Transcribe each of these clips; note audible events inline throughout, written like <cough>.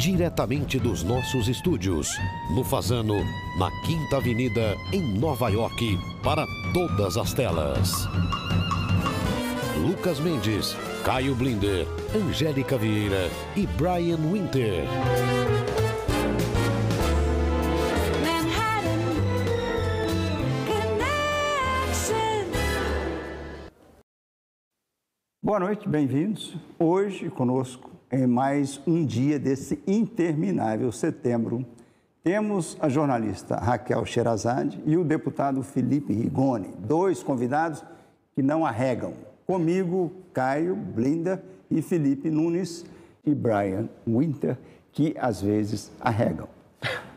diretamente dos nossos estúdios, no Fazano, na Quinta Avenida, em Nova York, para todas as telas. Lucas Mendes, Caio Blinder, Angélica Vieira e Brian Winter. Boa noite, bem-vindos. Hoje conosco em mais um dia desse interminável setembro. Temos a jornalista Raquel Sherazade e o deputado Felipe Rigoni, dois convidados que não arregam. Comigo, Caio Blinda e Felipe Nunes e Brian Winter, que às vezes arregam.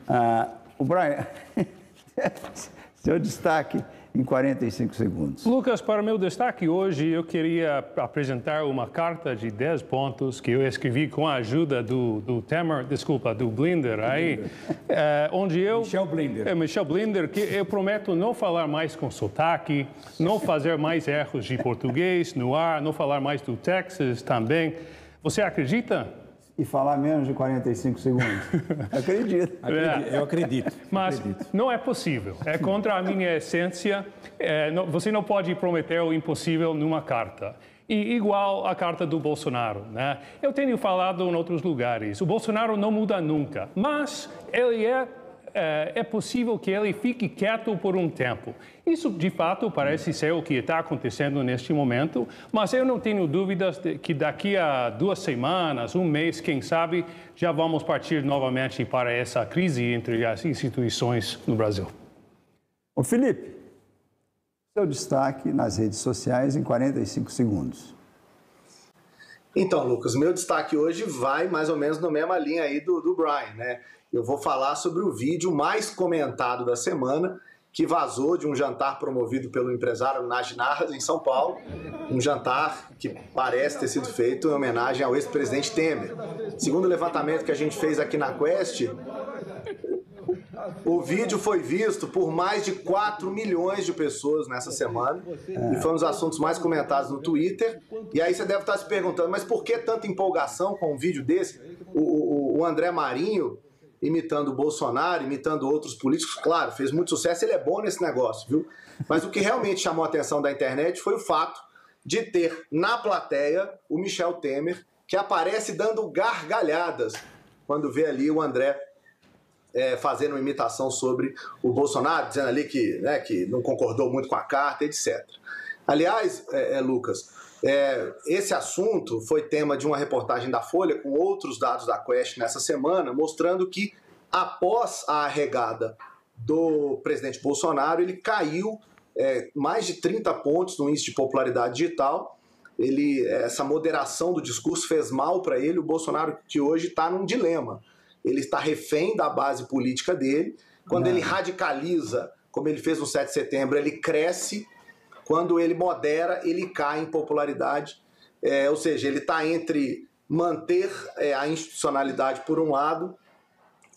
Ah, o Brian, <laughs> seu destaque em 45 segundos. Lucas, para meu destaque hoje, eu queria apresentar uma carta de 10 pontos que eu escrevi com a ajuda do, do Temer, desculpa, do Blinder, aí, é, onde eu... Michel Blinder. É, Michel Blinder, que eu prometo não falar mais com sotaque, não fazer mais erros de português no ar, não falar mais do Texas também. Você acredita? E falar menos de 45 segundos. <laughs> Acredito. É. Eu acredito. Mas acredito. não é possível. É contra a minha essência. É, não, você não pode prometer o impossível numa carta. E igual a carta do Bolsonaro, né? Eu tenho falado em outros lugares. O Bolsonaro não muda nunca, mas ele é é, é possível que ele fique quieto por um tempo. Isso, de fato, parece ser o que está acontecendo neste momento, mas eu não tenho dúvidas de que daqui a duas semanas, um mês, quem sabe, já vamos partir novamente para essa crise entre as instituições no Brasil. Ô Felipe, seu destaque nas redes sociais em 45 segundos. Então, Lucas, meu destaque hoje vai mais ou menos na mesma linha aí do, do Brian, né? Eu vou falar sobre o vídeo mais comentado da semana, que vazou de um jantar promovido pelo empresário Najnar em São Paulo, um jantar que parece ter sido feito em homenagem ao ex-presidente Temer. Segundo o levantamento que a gente fez aqui na Quest, o vídeo foi visto por mais de 4 milhões de pessoas nessa semana e foi um dos assuntos mais comentados no Twitter. E aí você deve estar se perguntando, mas por que tanta empolgação com um vídeo desse? O, o, o André Marinho imitando o Bolsonaro, imitando outros políticos. Claro, fez muito sucesso, ele é bom nesse negócio, viu? Mas o que realmente chamou a atenção da internet foi o fato de ter na plateia o Michel Temer, que aparece dando gargalhadas quando vê ali o André é, fazendo uma imitação sobre o Bolsonaro, dizendo ali que, né, que não concordou muito com a carta, etc. Aliás, é, é, Lucas, é, esse assunto foi tema de uma reportagem da Folha com outros dados da Quest nessa semana, mostrando que após a arregada do presidente Bolsonaro, ele caiu é, mais de 30 pontos no índice de popularidade digital. Ele, essa moderação do discurso fez mal para ele. O Bolsonaro que hoje está num dilema. Ele está refém da base política dele. Quando Não. ele radicaliza, como ele fez no 7 de setembro, ele cresce quando ele modera, ele cai em popularidade. É, ou seja, ele está entre manter é, a institucionalidade por um lado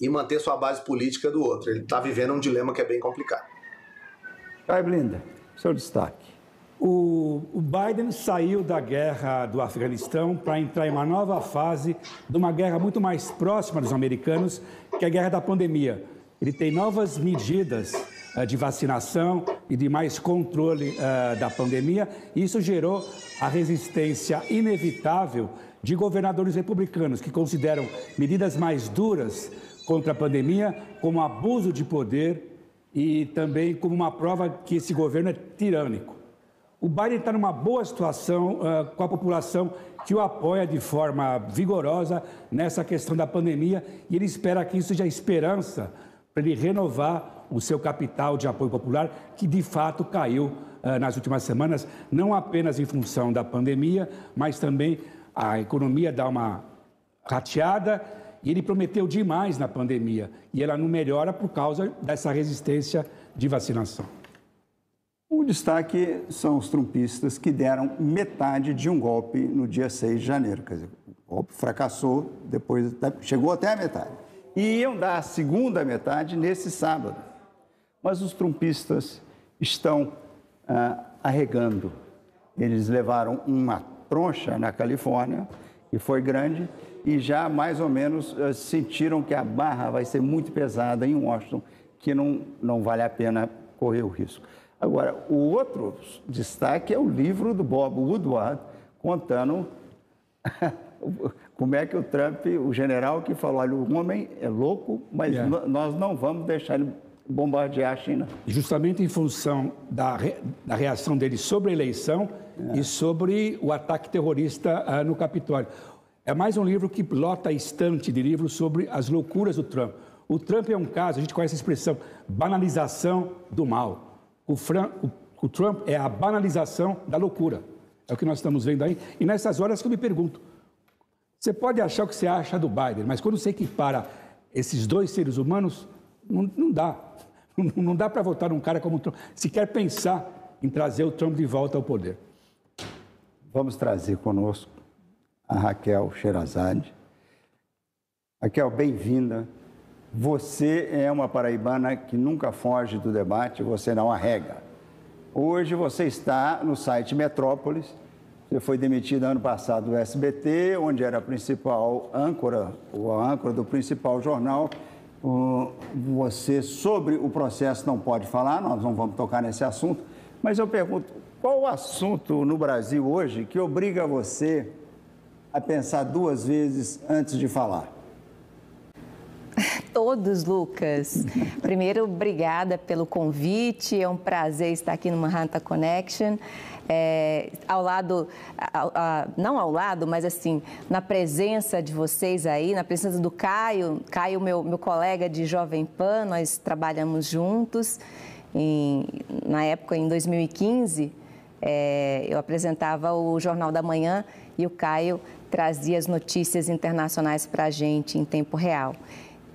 e manter sua base política do outro. Ele está vivendo um dilema que é bem complicado. Caio Blinda, seu destaque. O, o, Biden saiu da guerra do Afeganistão para entrar em uma nova fase de uma guerra muito mais próxima dos americanos, que é a guerra da pandemia. Ele tem novas medidas de vacinação e de mais controle uh, da pandemia. Isso gerou a resistência inevitável de governadores republicanos que consideram medidas mais duras contra a pandemia como abuso de poder e também como uma prova que esse governo é tirânico. O Biden está numa boa situação uh, com a população que o apoia de forma vigorosa nessa questão da pandemia e ele espera que isso seja esperança para ele renovar o seu capital de apoio popular, que de fato caiu uh, nas últimas semanas, não apenas em função da pandemia, mas também a economia dá uma rateada e ele prometeu demais na pandemia e ela não melhora por causa dessa resistência de vacinação. O destaque são os trumpistas que deram metade de um golpe no dia 6 de janeiro. Quer dizer, o golpe fracassou, depois chegou até a metade. E iam dar a segunda metade nesse sábado mas os trumpistas estão ah, arregando. Eles levaram uma troncha na Califórnia, que foi grande, e já mais ou menos eh, sentiram que a barra vai ser muito pesada em Washington, que não, não vale a pena correr o risco. Agora, o outro destaque é o livro do Bob Woodward, contando <laughs> como é que o Trump, o general que falou, olha, o homem é louco, mas yeah. nós não vamos deixar ele bombardear a China. Justamente em função da, re, da reação dele sobre a eleição é. e sobre o ataque terrorista uh, no Capitólio. É mais um livro que lota a estante de livros sobre as loucuras do Trump. O Trump é um caso, a gente conhece a expressão banalização do mal. O, Fran, o, o Trump é a banalização da loucura. É o que nós estamos vendo aí. E nessas horas que eu me pergunto, você pode achar o que você acha do Biden, mas quando você equipara esses dois seres humanos, não, não dá. <laughs> Não, não dá para votar num cara como Trump. Se quer pensar em trazer o Trump de volta ao poder. Vamos trazer conosco a Raquel Sherazade. Raquel, bem-vinda. Você é uma paraibana que nunca foge do debate, você não arrega. Hoje você está no site Metrópolis. Você foi demitido ano passado do SBT, onde era a principal âncora, o âncora do principal jornal. Você, sobre o processo, não pode falar, nós não vamos tocar nesse assunto. Mas eu pergunto, qual o assunto no Brasil hoje que obriga você a pensar duas vezes antes de falar? Todos, Lucas. Primeiro, obrigada pelo convite. É um prazer estar aqui no Manhattan Connection. É, ao lado, não ao lado, mas assim, na presença de vocês aí, na presença do Caio, Caio, meu, meu colega de Jovem Pan, nós trabalhamos juntos. Em, na época, em 2015, é, eu apresentava o Jornal da Manhã e o Caio trazia as notícias internacionais para a gente em tempo real.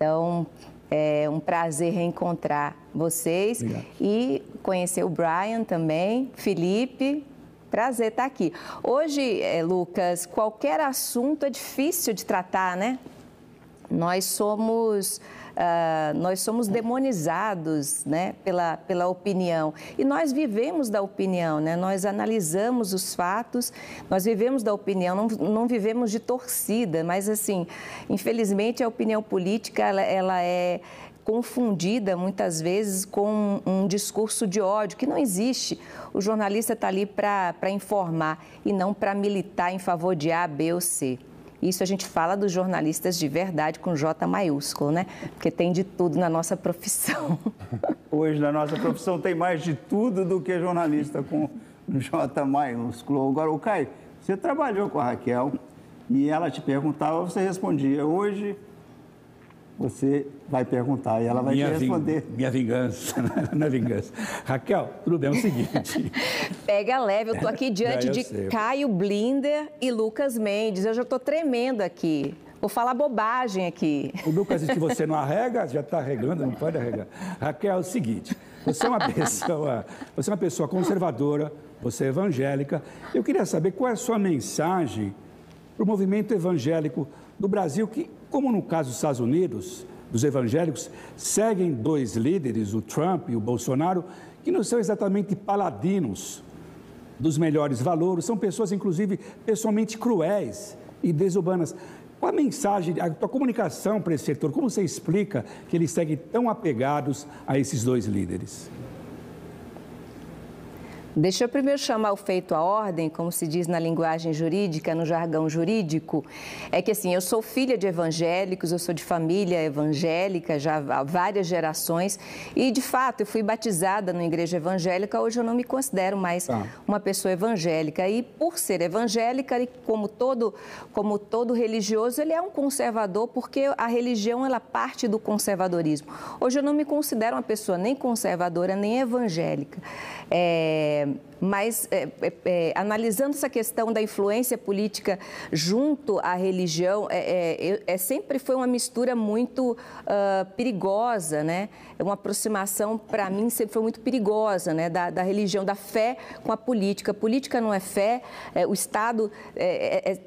Então, é um prazer reencontrar vocês Obrigado. e conhecer o Brian também, Felipe. Prazer estar aqui. Hoje, é, Lucas, qualquer assunto é difícil de tratar, né? Nós somos uh, nós somos demonizados né, pela, pela opinião. E nós vivemos da opinião, né? nós analisamos os fatos, nós vivemos da opinião, não, não vivemos de torcida, mas assim, infelizmente a opinião política ela, ela é confundida muitas vezes com um discurso de ódio que não existe. O jornalista está ali para informar e não para militar em favor de A, B ou C. Isso a gente fala dos jornalistas de verdade com J maiúsculo, né? Porque tem de tudo na nossa profissão. <laughs> Hoje, na nossa profissão, tem mais de tudo do que jornalista com J maiúsculo. Agora, o Caio, você trabalhou com a Raquel e ela te perguntava, você respondia. Hoje, você vai perguntar e ela vai minha te responder. Ving, minha vingança, <laughs> não é vingança. Raquel, tudo bem, é o seguinte. <laughs> Pega leve, eu estou aqui <laughs> diante de sei. Caio Blinder e Lucas Mendes. Eu já estou tremendo aqui. Vou falar bobagem aqui. O Lucas disse que você não arrega, já está arregando, não pode arregar. Raquel, é o seguinte, você é uma pessoa, você é uma pessoa conservadora, você é evangélica. Eu queria saber qual é a sua mensagem para o movimento evangélico do Brasil, que, como no caso dos Estados Unidos, dos evangélicos, seguem dois líderes, o Trump e o Bolsonaro, que não são exatamente paladinos dos melhores valores, são pessoas, inclusive, pessoalmente cruéis e desumanas. Qual a mensagem, a tua comunicação para esse setor? Como você explica que eles seguem tão apegados a esses dois líderes? Deixa eu primeiro chamar o feito à ordem, como se diz na linguagem jurídica, no jargão jurídico. É que assim, eu sou filha de evangélicos, eu sou de família evangélica já há várias gerações e de fato eu fui batizada na igreja evangélica. Hoje eu não me considero mais ah. uma pessoa evangélica e por ser evangélica e como todo como todo religioso ele é um conservador porque a religião ela parte do conservadorismo. Hoje eu não me considero uma pessoa nem conservadora nem evangélica. É, mas é, é, é, analisando essa questão da influência política junto à religião, é, é, é sempre foi uma mistura muito uh, perigosa, né? Uma aproximação, para mim, sempre foi muito perigosa, né? Da, da, religião, da fé com a política. A política não é fé, o Estado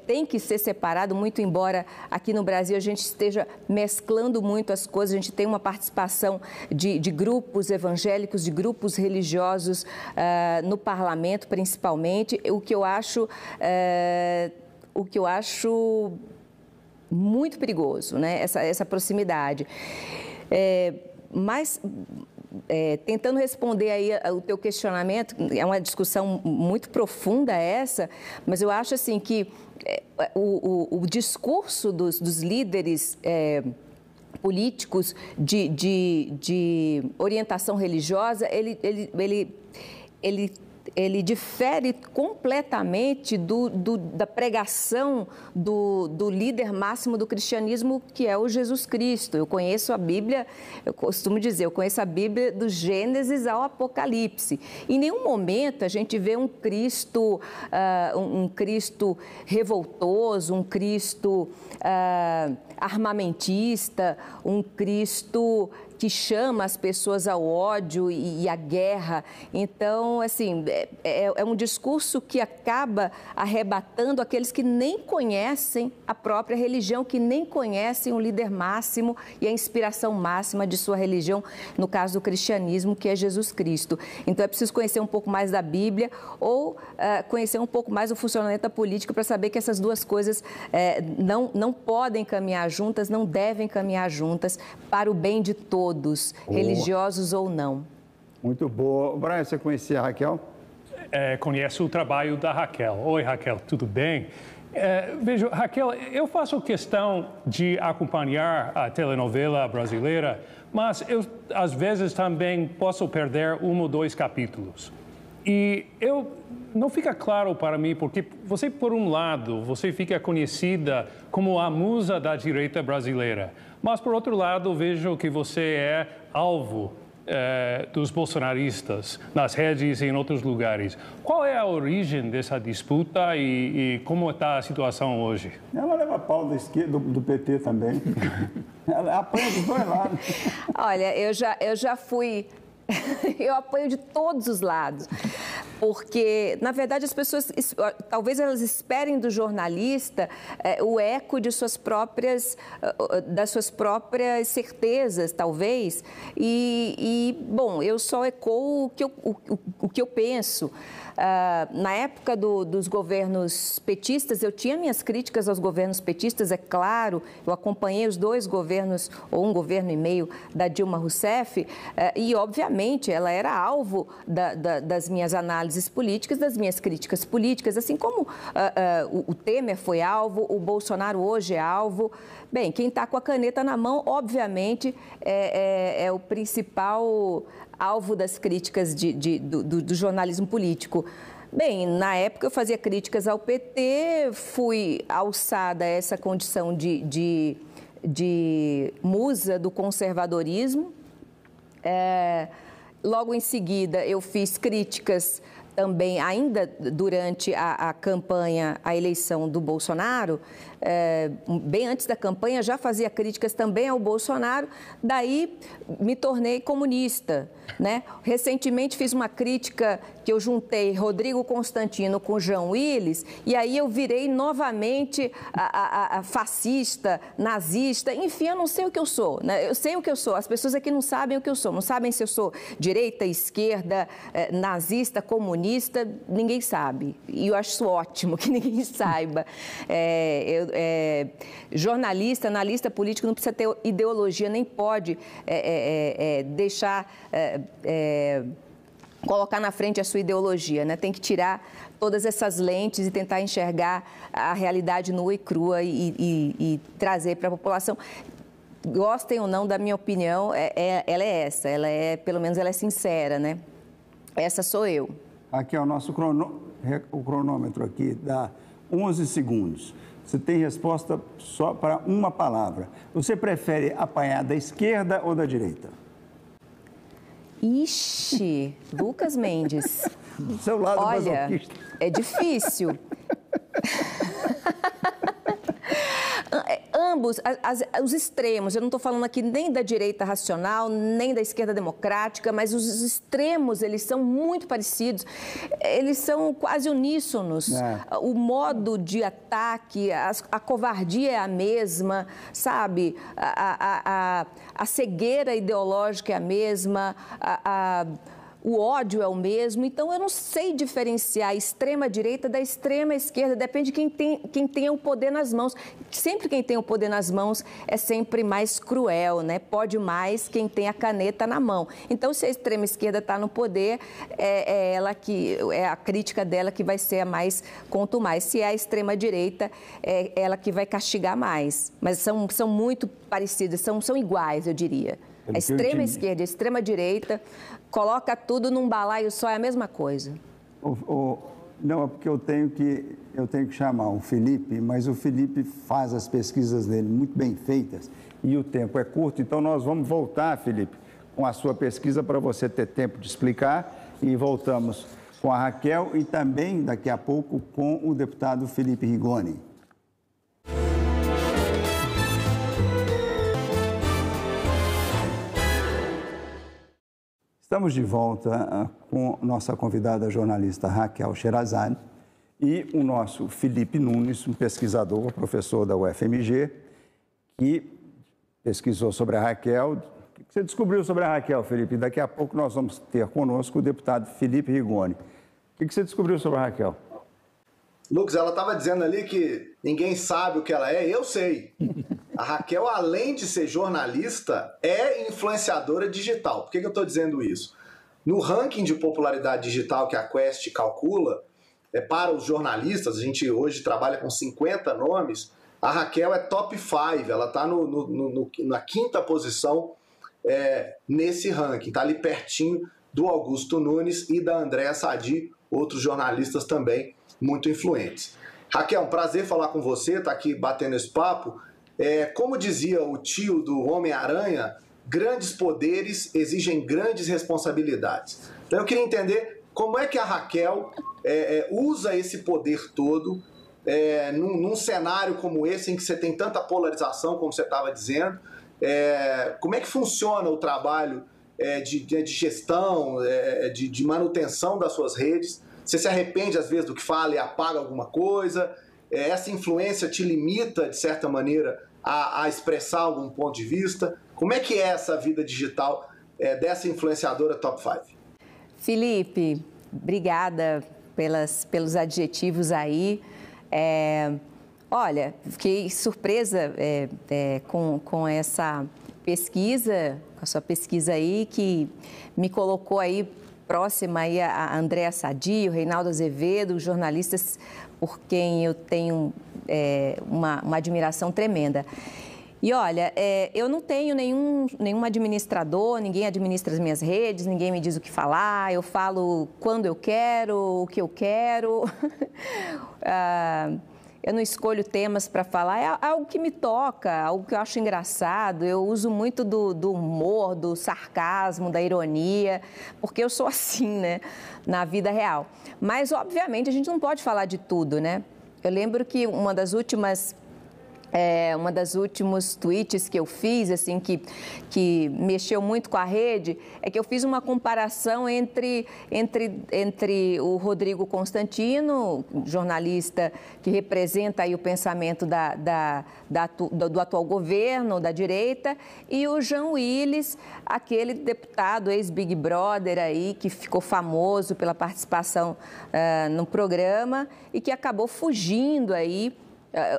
tem que ser separado, muito embora aqui no Brasil a gente esteja mesclando muito as coisas, a gente tem uma participação de, de grupos evangélicos, de grupos religiosos uh, no parlamento parlamento, principalmente, o que eu acho, é, o que eu acho muito perigoso, né? essa, essa proximidade. É, mas é, tentando responder aí o teu questionamento, é uma discussão muito profunda essa, mas eu acho assim que é, o, o, o discurso dos, dos líderes é, políticos de, de, de, orientação religiosa, ele, ele, ele, ele ele difere completamente do, do, da pregação do, do, líder máximo do cristianismo, que é o Jesus Cristo. Eu conheço a Bíblia, eu costumo dizer, eu conheço a Bíblia do Gênesis ao Apocalipse. Em nenhum momento a gente vê um Cristo, uh, um, Cristo revoltoso, um Cristo uh, armamentista, um Cristo que chama as pessoas ao ódio e, e à guerra. Então, assim, é, é, é, um discurso que acaba arrebatando aqueles que nem conhecem a própria religião, que nem conhecem o líder máximo e a inspiração máxima de sua religião, no caso do cristianismo, que é Jesus Cristo. Então, é preciso conhecer um pouco mais da Bíblia ou uh, conhecer um pouco mais o funcionamento da política para saber que essas duas coisas uh, não, não podem caminhar juntas, não devem caminhar juntas para o bem de todos todos, religiosos ou não. Muito boa. Brian, você conhecia a Raquel? É, conheço o trabalho da Raquel. Oi, Raquel, tudo bem? É, vejo, Raquel, eu faço questão de acompanhar a telenovela brasileira, mas eu, às vezes, também posso perder um ou dois capítulos. E eu não fica claro para mim porque você, por um lado, você fica conhecida como a musa da direita brasileira, mas, por outro lado, vejo que você é alvo é, dos bolsonaristas nas redes e em outros lugares. Qual é a origem dessa disputa e, e como está a situação hoje? Ela leva pau da esquerda, do, do PT também. <laughs> Ela apanha dos dois lados. Olha, eu já, eu já fui <laughs> eu apoio de todos os lados. Porque, na verdade, as pessoas, talvez elas esperem do jornalista é, o eco de suas próprias, das suas próprias certezas, talvez. E, e bom, eu só ecoo o que eu, o, o que eu penso. Uh, na época do, dos governos petistas, eu tinha minhas críticas aos governos petistas, é claro, eu acompanhei os dois governos, ou um governo e meio, da Dilma Rousseff, uh, e, obviamente, ela era alvo da, da, das minhas análises políticas, das minhas críticas políticas, assim como uh, o, o Temer foi alvo, o Bolsonaro hoje é alvo. Bem, quem está com a caneta na mão, obviamente, é, é, é o principal alvo das críticas de, de, do, do, jornalismo político. Bem, na época eu fazia críticas ao PT, fui alçada a essa condição de, de, de musa do conservadorismo. É, logo em seguida, eu fiz críticas também, ainda durante a, a campanha, a eleição do Bolsonaro, é, bem antes da campanha, já fazia críticas também ao Bolsonaro, daí me tornei comunista. Né? Recentemente fiz uma crítica que eu juntei Rodrigo Constantino com João Willis, e aí eu virei novamente a, a, a fascista, nazista, enfim, eu não sei o que eu sou. Né? Eu sei o que eu sou, as pessoas aqui não sabem o que eu sou, não sabem se eu sou direita, esquerda, eh, nazista, comunista, ninguém sabe. E eu acho ótimo <laughs> que ninguém saiba. É, eu, é, jornalista, analista político não precisa ter ideologia, nem pode é, é, é, é deixar colocar na frente a sua ideologia, né? Tem que tirar todas essas lentes e tentar enxergar a realidade nua e crua e, e, e trazer para a população. Gostem ou não da minha opinião, é, é, ela é essa, ela é, pelo menos ela é sincera, né? Essa sou eu. Aqui é o nosso crono, o cronômetro aqui, dá 11 segundos. Você tem resposta só para uma palavra. Você prefere apanhar da esquerda ou da direita? Ixi, <laughs> Lucas Mendes. Do seu lado Olha, é difícil. <laughs> ambos, as, os extremos, eu não estou falando aqui nem da direita racional, nem da esquerda democrática, mas os extremos, eles são muito parecidos, eles são quase uníssonos. É. O modo de ataque, a, a, covardia é a mesma, sabe? A, a, a, a cegueira ideológica é a mesma, a o ódio é o mesmo, então eu não sei diferenciar a extrema-direita da extrema-esquerda, depende de quem tem, quem tem o poder nas mãos. Sempre quem tem o poder nas mãos é sempre mais cruel, né? Pode mais quem tem a caneta na mão. Então, se a extrema-esquerda está no poder, é, é, ela que é a crítica dela que vai ser a mais conto mais. Se é a extrema-direita, é ela que vai castigar mais. Mas são, são muito parecidas, são, são iguais, eu diria. A extrema esquerda, a extrema direita, coloca tudo num balaio só, é a mesma coisa. O, o, não, é porque eu tenho, que, eu tenho que chamar o Felipe, mas o Felipe faz as pesquisas dele muito bem feitas e o tempo é curto, então nós vamos voltar, Felipe, com a sua pesquisa para você ter tempo de explicar e voltamos com a Raquel e também daqui a pouco com o deputado Felipe Rigoni. Estamos de volta ah, com nossa convidada jornalista Raquel Sherazade e o nosso Felipe Nunes, um pesquisador, professor da UFMG, que pesquisou sobre a Raquel. O que você descobriu sobre a Raquel, Felipe? Daqui a pouco nós vamos ter conosco o deputado Felipe Rigoni. O que você descobriu sobre a Raquel? Lucas, ela estava dizendo ali que ninguém sabe o que ela é, eu sei. A Raquel, além de ser jornalista, é influenciadora digital. Por que, que eu estou dizendo isso? No ranking de popularidade digital que a Quest calcula, é para os jornalistas, a gente hoje trabalha com 50 nomes, a Raquel é top 5, ela está na quinta posição é, nesse ranking, está ali pertinho do Augusto Nunes e da Andréa Sadi, outros jornalistas também muito influentes. Raquel, um prazer falar com você, tá aqui batendo esse papo. É, como dizia o tio do Homem-Aranha, grandes poderes exigem grandes responsabilidades. Então eu queria entender como é que a Raquel é, é, usa esse poder todo é, num, num, cenário como esse, em que você tem tanta polarização, como você estava dizendo. É, como é que funciona o trabalho é, de, de, gestão, de, de manutenção das suas redes? Você se arrepende às vezes do que fala e apaga alguma coisa? É, essa influência te limita, de certa maneira, a, a, expressar algum ponto de vista? Como é que é essa vida digital é, dessa influenciadora top 5? Felipe, obrigada pelas, pelos adjetivos aí. É, olha, fiquei surpresa é, é, com, com essa pesquisa, com a sua pesquisa aí, que me colocou aí próxima aí a Andréa Sadi, o Reinaldo Azevedo, jornalistas por quem eu tenho é, uma, uma, admiração tremenda. E olha, é, eu não tenho nenhum, nenhum administrador, ninguém administra as minhas redes, ninguém me diz o que falar, eu falo quando eu quero, o que eu quero. <laughs> ah, eu não escolho temas para falar, é algo que me toca, algo que eu acho engraçado. Eu uso muito do, do, humor, do sarcasmo, da ironia, porque eu sou <laughs> assim, né, na vida real. Mas, obviamente, a gente não pode falar de tudo, né? Eu lembro que uma das últimas é, uma das últimos tweets que eu fiz, assim, que, que mexeu muito com a rede, é que eu fiz uma comparação entre, entre, entre o Rodrigo Constantino, jornalista que representa aí o pensamento da, da, da, do, do atual governo, da direita, e o João Willis, aquele deputado ex-Big Brother aí, que ficou famoso pela participação uh, no programa e que acabou fugindo aí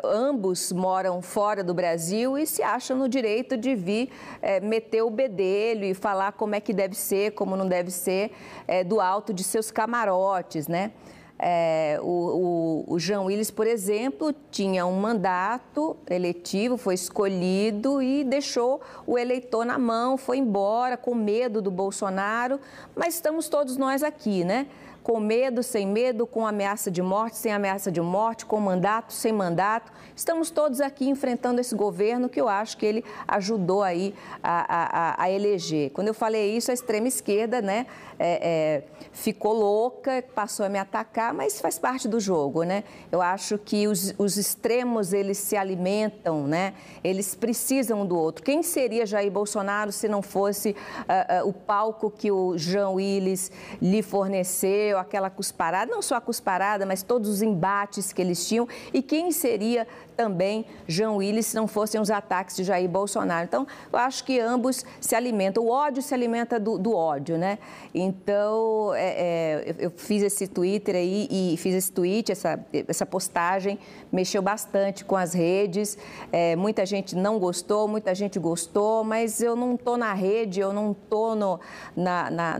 ambos moram fora do Brasil e se acham no direito de vir é, meter o bedelho e falar como é que deve ser, como não deve ser, é, do alto de seus camarotes, né? É, o, o, o Jean Willis, por exemplo, tinha um mandato eletivo, foi escolhido e deixou o eleitor na mão, foi embora com medo do Bolsonaro, mas estamos todos nós aqui, né? Com medo, sem medo, com ameaça de morte, sem ameaça de morte, com mandato, sem mandato. Estamos todos aqui enfrentando esse governo que eu acho que ele ajudou aí a, a, a eleger. Quando eu falei isso, a extrema esquerda, né, é, é, ficou louca, passou a me atacar, mas faz parte do jogo, né? Eu acho que os, os extremos, eles se alimentam, né? Eles precisam um do outro. Quem seria Jair Bolsonaro se não fosse uh, uh, o palco que o Jean Willis lhe forneceu, aquela cusparada, não só a cusparada, mas todos os embates que eles tinham e quem seria também João Willis se não fossem os ataques de Jair Bolsonaro. Então, eu acho que ambos se alimentam. O ódio se alimenta do, do ódio, né? Então, é, é, eu fiz esse Twitter aí e fiz esse tweet, essa, essa postagem, mexeu bastante com as redes. É, muita gente não gostou, muita gente gostou, mas eu não estou na rede, eu não estou no,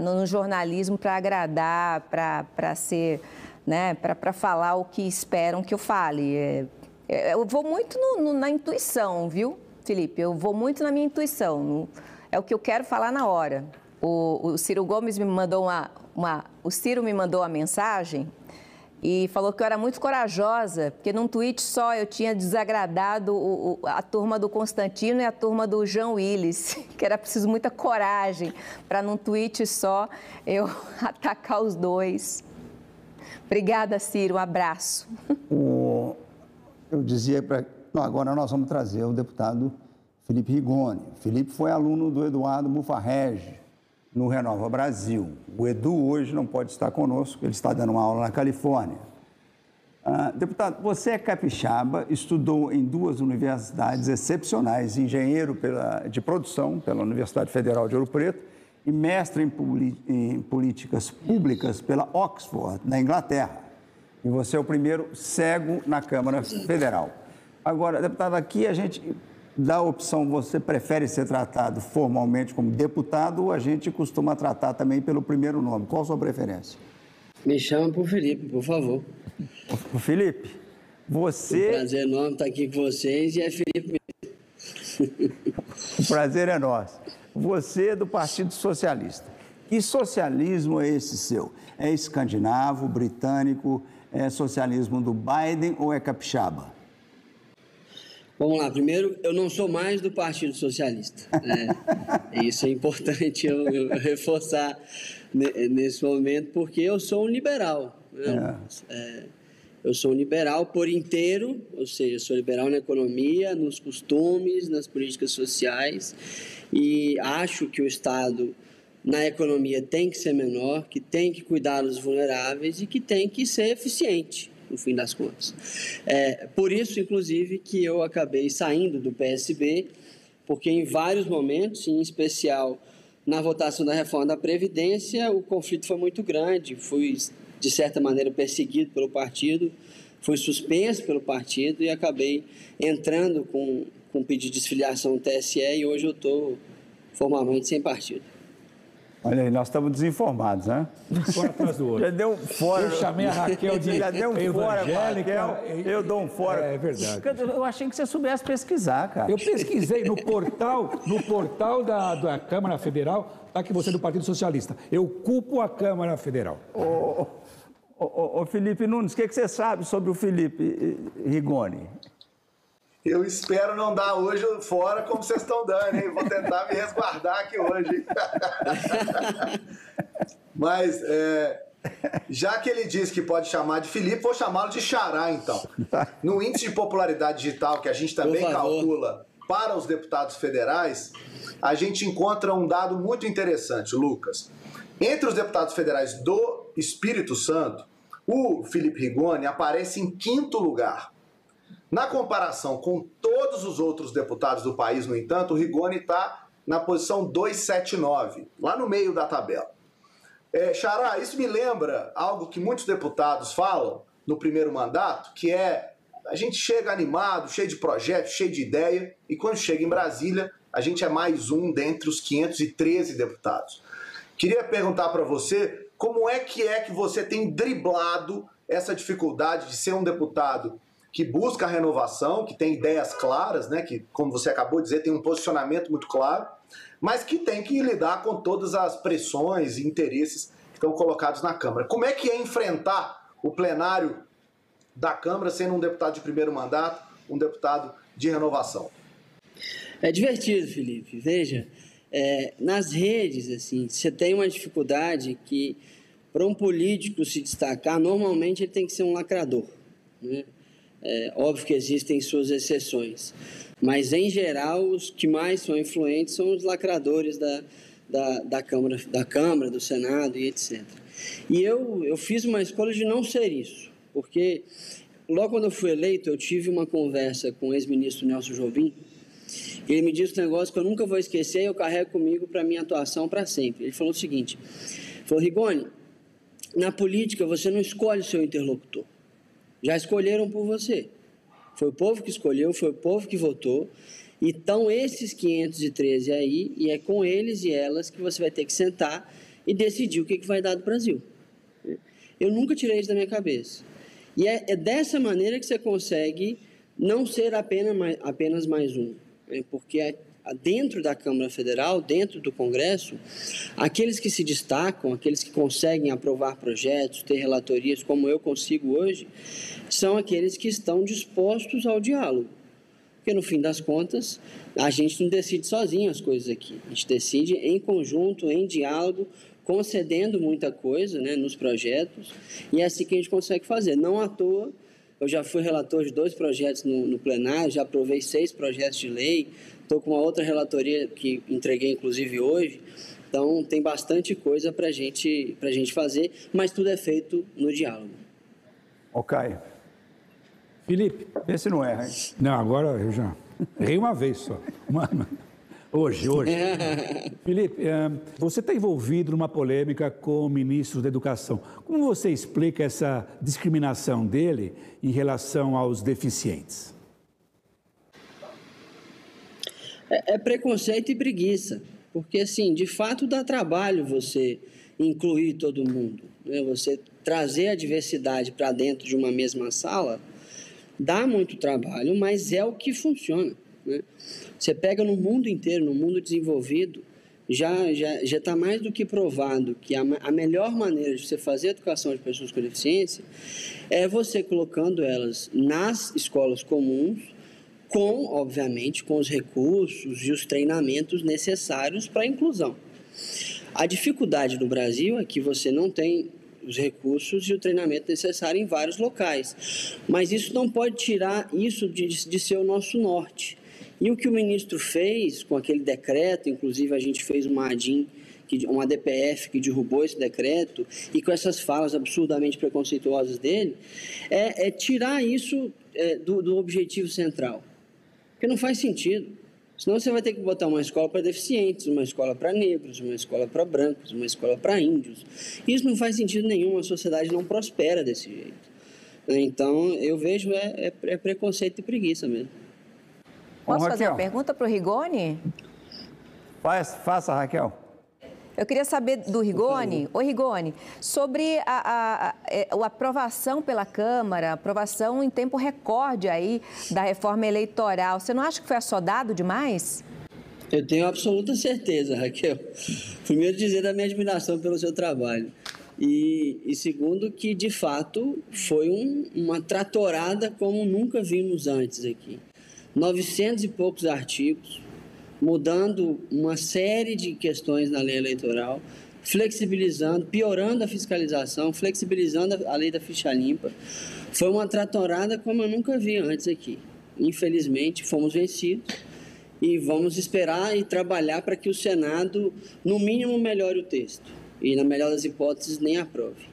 no jornalismo para agradar, para ser. Né, para falar o que esperam que eu fale. É, eu vou muito no, no, na intuição, viu, Felipe? Eu vou muito na minha intuição. No, é o que eu quero falar na hora. O, o Ciro Gomes me mandou uma, uma, O Ciro me mandou uma mensagem e falou que eu era muito corajosa, porque num tweet só eu tinha desagradado o, o, a turma do Constantino e a turma do João Willis, <laughs> que era preciso muita coragem para num tweet só eu <laughs> atacar os dois. Obrigada, Ciro. Um abraço. Eu dizia para. Agora nós vamos trazer o deputado Felipe Rigoni. Felipe foi aluno do Eduardo Mufarrege no Renova Brasil. O Edu hoje não pode estar conosco, ele está dando uma aula na Califórnia. Ah, deputado, você é capixaba, estudou em duas universidades excepcionais, engenheiro pela, de produção pela Universidade Federal de Ouro Preto e mestre em, em políticas públicas pela Oxford, na Inglaterra e você é o primeiro cego na Câmara Federal. Agora, deputado, aqui a gente dá a opção, você prefere ser tratado formalmente como deputado ou a gente costuma tratar também pelo primeiro nome? Qual a sua preferência? Me chama por Felipe, por favor. O Felipe, você... Um prazer enorme estar aqui com vocês e é Felipe mesmo. o prazer é nosso. Você é do Partido Socialista. Que socialismo é esse seu? É escandinavo, britânico, é socialismo do Biden ou é capixaba? Vamos lá, primeiro, eu não sou mais do Partido Socialista. É, <laughs> isso é importante eu, eu, reforçar nesse momento, porque eu sou um liberal. Né? É. É, eu sou um liberal por inteiro, ou seja, sou liberal na economia, nos costumes, nas políticas sociais, e acho que o Estado na economia tem que ser menor, que tem que cuidar dos vulneráveis e que tem que ser eficiente, no fim das contas. É, por isso, inclusive, que eu acabei saindo do PSB, porque em vários momentos, em especial na votação da reforma da Previdência, o conflito foi muito grande, fui, de certa maneira, perseguido pelo partido, fui suspenso pelo partido e acabei entrando com, com pedido de desfiliação no TSE e hoje eu estou formalmente sem partido. Olha aí, nós estamos desinformados, né? Fora atrás do outro. Já deu um fora. Eu chamei a Raquel de Já deu um fora, Raquel. Eu dou um fora. É, é verdade. Eu achei que você soubesse pesquisar, cara. Eu pesquisei no portal, no portal da, da Câmara Federal, tá que você é do Partido Socialista. Eu culpo a Câmara Federal. Ô, ô, ô, ô Felipe Nunes, o que, que você sabe sobre o Felipe Rigoni? Eu espero não dar hoje fora como vocês estão dando, hein? Vou tentar me resguardar aqui hoje. <laughs> Mas, é, já que ele disse que pode chamar de Felipe, vou chamá-lo de Xará, então. No índice de popularidade digital, que a gente também calcula para os deputados federais, a gente encontra um dado muito interessante, Lucas. Entre os deputados federais do Espírito Santo, o Felipe Rigoni aparece em quinto lugar na comparação com todos os outros deputados do país, no entanto, o Rigoni está na posição 279, lá no meio da tabela. É, Xará, isso me lembra algo que muitos deputados falam no primeiro mandato, que é a gente chega animado, cheio de projetos, cheio de ideia, e quando chega em Brasília, a gente é mais um dentre os 513 deputados. Queria perguntar para você como é que é que você tem driblado essa dificuldade de ser um deputado que busca a renovação, que tem ideias claras, né, que, como você acabou de dizer, tem um posicionamento muito claro, mas que tem que lidar com todas as pressões e interesses que estão colocados na Câmara. Como é que é enfrentar o plenário da Câmara sendo um deputado de primeiro mandato, um deputado de renovação? É divertido, Felipe. Veja, é, nas redes, assim, você tem uma dificuldade que, para um político se destacar, normalmente ele tem que ser um lacrador. Né? É, óbvio que existem suas exceções, mas em geral os que mais são influentes são os lacradores da, da, da, Câmara, da Câmara, do Senado e etc. E eu, eu fiz uma escolha de não ser isso, porque logo quando eu fui eleito, eu tive uma conversa com o ex-ministro Nelson Jobim, ele me disse um negócio que eu nunca vou esquecer e eu carrego comigo para minha atuação para sempre. Ele falou o seguinte: falou, Rigoni, na política você não escolhe seu interlocutor. Já escolheram por você. Foi o povo que escolheu, foi o povo que votou. Então, esses 513 aí, e é com eles e elas que você vai ter que sentar e decidir o que, que vai dar do Brasil. Eu nunca tirei isso da minha cabeça. E é, é dessa maneira que você consegue não ser apenas mais, apenas mais um. Né? Porque é, dentro da Câmara Federal, dentro do Congresso, aqueles que se destacam, aqueles que conseguem aprovar projetos, ter relatorias, como eu consigo hoje, são aqueles que estão dispostos ao diálogo. Porque no fim das contas, a gente não decide sozinho as coisas aqui. A gente decide em conjunto, em diálogo, concedendo muita coisa né, nos projetos, e é assim que a gente consegue fazer. Não à toa, eu já fui relator de dois projetos no, no plenário, já aprovei seis projetos de lei, estou com uma outra relatoria que entreguei inclusive hoje. Então, tem bastante coisa para gente, a gente fazer, mas tudo é feito no diálogo. Ok. Felipe, vê se não erra. Hein? Não, agora eu já errei uma vez só. Uma, hoje, hoje. <laughs> Felipe, eh, você está envolvido numa polêmica com o ministro da Educação. Como você explica essa discriminação dele em relação aos deficientes? É, é preconceito e preguiça. Porque, assim, de fato dá trabalho você incluir todo mundo. Né? Você trazer a diversidade para dentro de uma mesma sala Dá muito trabalho, mas é o que funciona. Né? Você pega no mundo inteiro, no mundo desenvolvido, já já já está mais do que provado que a, a melhor maneira de você fazer a educação de pessoas com deficiência é você colocando elas nas escolas comuns, com, obviamente, com os recursos e os treinamentos necessários para a inclusão. A dificuldade no Brasil é que você não tem os recursos e o treinamento necessário em vários locais. Mas isso não pode tirar isso de, de ser o nosso norte. E o que o ministro fez com aquele decreto, inclusive a gente fez uma ADIM, uma DPF que derrubou esse decreto, e com essas falas absurdamente preconceituosas dele, é, é tirar isso é, do, do objetivo central. Porque não faz sentido. Senão você vai ter que botar uma escola para deficientes, uma escola para negros, uma escola para brancos, uma escola para índios. Isso não faz sentido nenhum, a sociedade não prospera desse jeito. Então, eu vejo é, é, é preconceito e preguiça mesmo. Posso fazer uma pergunta para o Rigoni? Faz, faça, Raquel. Eu queria saber do Rigoni, o Rigoni, sobre a, a, a, é, aprovação pela Câmara, aprovação em tempo recorde aí da reforma eleitoral. Você não acha que foi assodado demais? Eu tenho absoluta certeza, Raquel. Primeiro, dizer da minha admiração pelo seu trabalho. E, e segundo, que de fato foi um, uma tratorada como nunca vimos antes aqui. 900 e poucos artigos, mudando uma série de questões na lei eleitoral, flexibilizando, piorando a fiscalização, flexibilizando a lei da ficha limpa. Foi uma tratorada como eu nunca vi antes aqui. Infelizmente, fomos vencidos e vamos esperar e trabalhar para que o Senado, no mínimo, melhore o texto e, na melhor das hipóteses, nem aprove.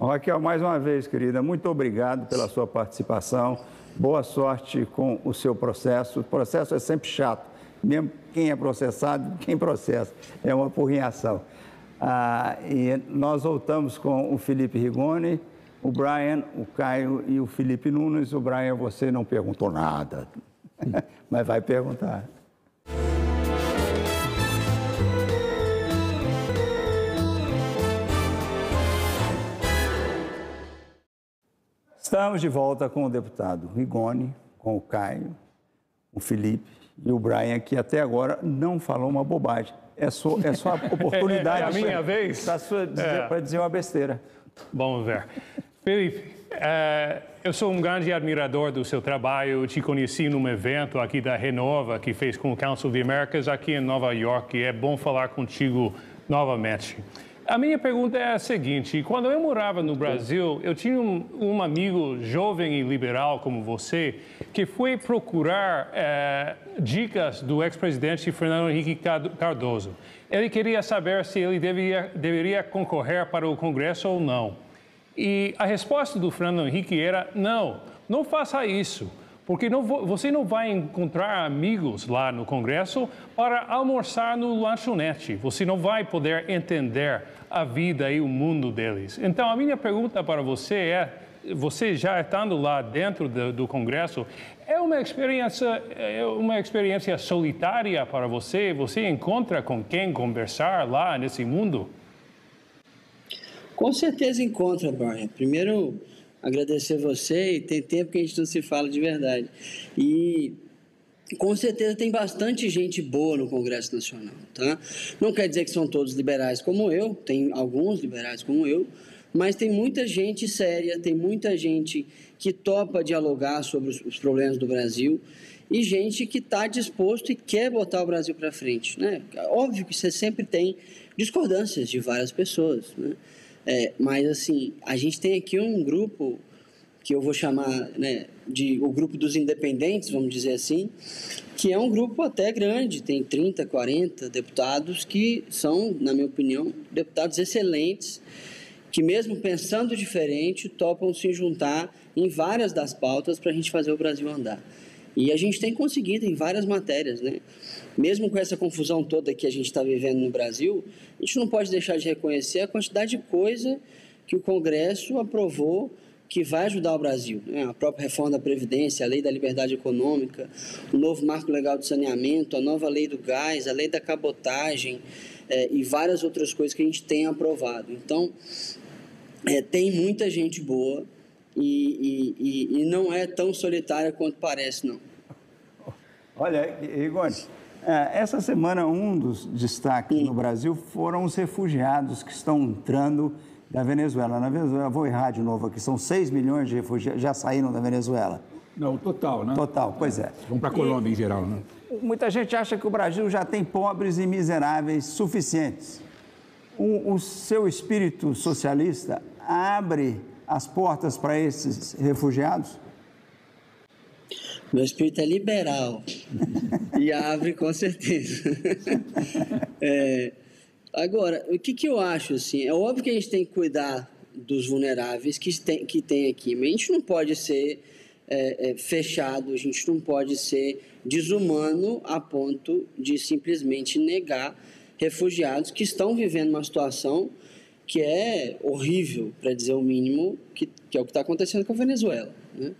Raquel, mais uma vez, querida, muito obrigado pela sua participação. Boa sorte com o seu processo. O processo é sempre chato, mesmo quem é processado, quem processa, é uma porrinhação. Ah, e nós voltamos com o Felipe Rigoni, o Brian, o Caio e o Felipe Nunes. O Brian, você não perguntou nada, <laughs> mas vai perguntar. Estamos de volta com o deputado Rigoni, com o Caio, o Felipe e o Brian, que até agora não falou uma bobagem. É só, é só a <laughs> oportunidade. é, a minha vez? Para é. dizer uma besteira. Vamos ver. Felipe, é, eu sou um grande admirador do seu trabalho. Eu te conheci num evento aqui da Renova, que fez com o Council of the Americas aqui em Nova York. E é bom falar contigo novamente. A minha pergunta é a seguinte: quando eu morava no Brasil, eu tinha um, um amigo jovem e liberal como você que foi procurar é, dicas do ex-presidente Fernando Henrique Cardoso. Ele queria saber se ele deveria, deveria concorrer para o Congresso ou não. E a resposta do Fernando Henrique era: não, não faça isso porque não, você não vai encontrar amigos lá no Congresso para almoçar no lanchonete. Você não vai poder entender a vida e o mundo deles. Então, a minha pergunta para você é: você já estando lá dentro do, do Congresso, é uma experiência, é uma experiência solitária para você? Você encontra com quem conversar lá nesse mundo? Com certeza encontra, Brian. Primeiro, agradecer você e tem tempo que a gente não se fala de verdade. E com certeza tem bastante gente boa no Congresso Nacional, tá? Não quer dizer que são todos liberais como eu, tem alguns liberais como eu, mas tem muita gente séria, tem muita gente que topa dialogar sobre os, problemas do Brasil e gente que está disposto e quer botar o Brasil para frente, né? Óbvio que você sempre tem discordâncias de várias pessoas, né? É, mas, assim, a gente tem aqui um grupo que eu vou chamar né, de o grupo dos independentes, vamos dizer assim, que é um grupo até grande, tem 30, 40 deputados que são, na minha opinião, deputados excelentes, que mesmo pensando diferente, topam se juntar em várias das pautas para a gente fazer o Brasil andar. E a gente tem conseguido em várias matérias, né? Mesmo com essa confusão toda que a gente está vivendo no Brasil, a gente não pode deixar de reconhecer a quantidade de coisa que o Congresso aprovou que vai ajudar o Brasil. Né? A própria reforma da Previdência, a lei da liberdade econômica, o novo marco legal de saneamento, a nova lei do gás, a lei da cabotagem é, e várias outras coisas que a gente tem aprovado. Então, é, tem muita gente boa e, e, e, não é tão solitária quanto parece, não. Olha, Igor, essa semana um dos destaques Sim. no Brasil foram os refugiados que estão entrando da Venezuela. Na Venezuela, vou errar de novo aqui, são 6 milhões de refugiados já saíram da Venezuela. Não, total, né? Total, pois é. Vão para a Colômbia e, em geral, né? Muita gente acha que o Brasil já tem pobres e miseráveis suficientes. O, o seu espírito socialista abre as portas para esses refugiados? Meu espírito é liberal <laughs> e abre com certeza. <laughs> é, agora, o que, que eu acho assim? É óbvio que a gente tem que cuidar dos vulneráveis que tem, que tem aqui, mas a gente não pode ser é, é, fechado, a gente não pode ser desumano a ponto de simplesmente negar refugiados que estão vivendo uma situação que é horrível, para dizer o mínimo, que, que é o que está acontecendo com a Venezuela. Né?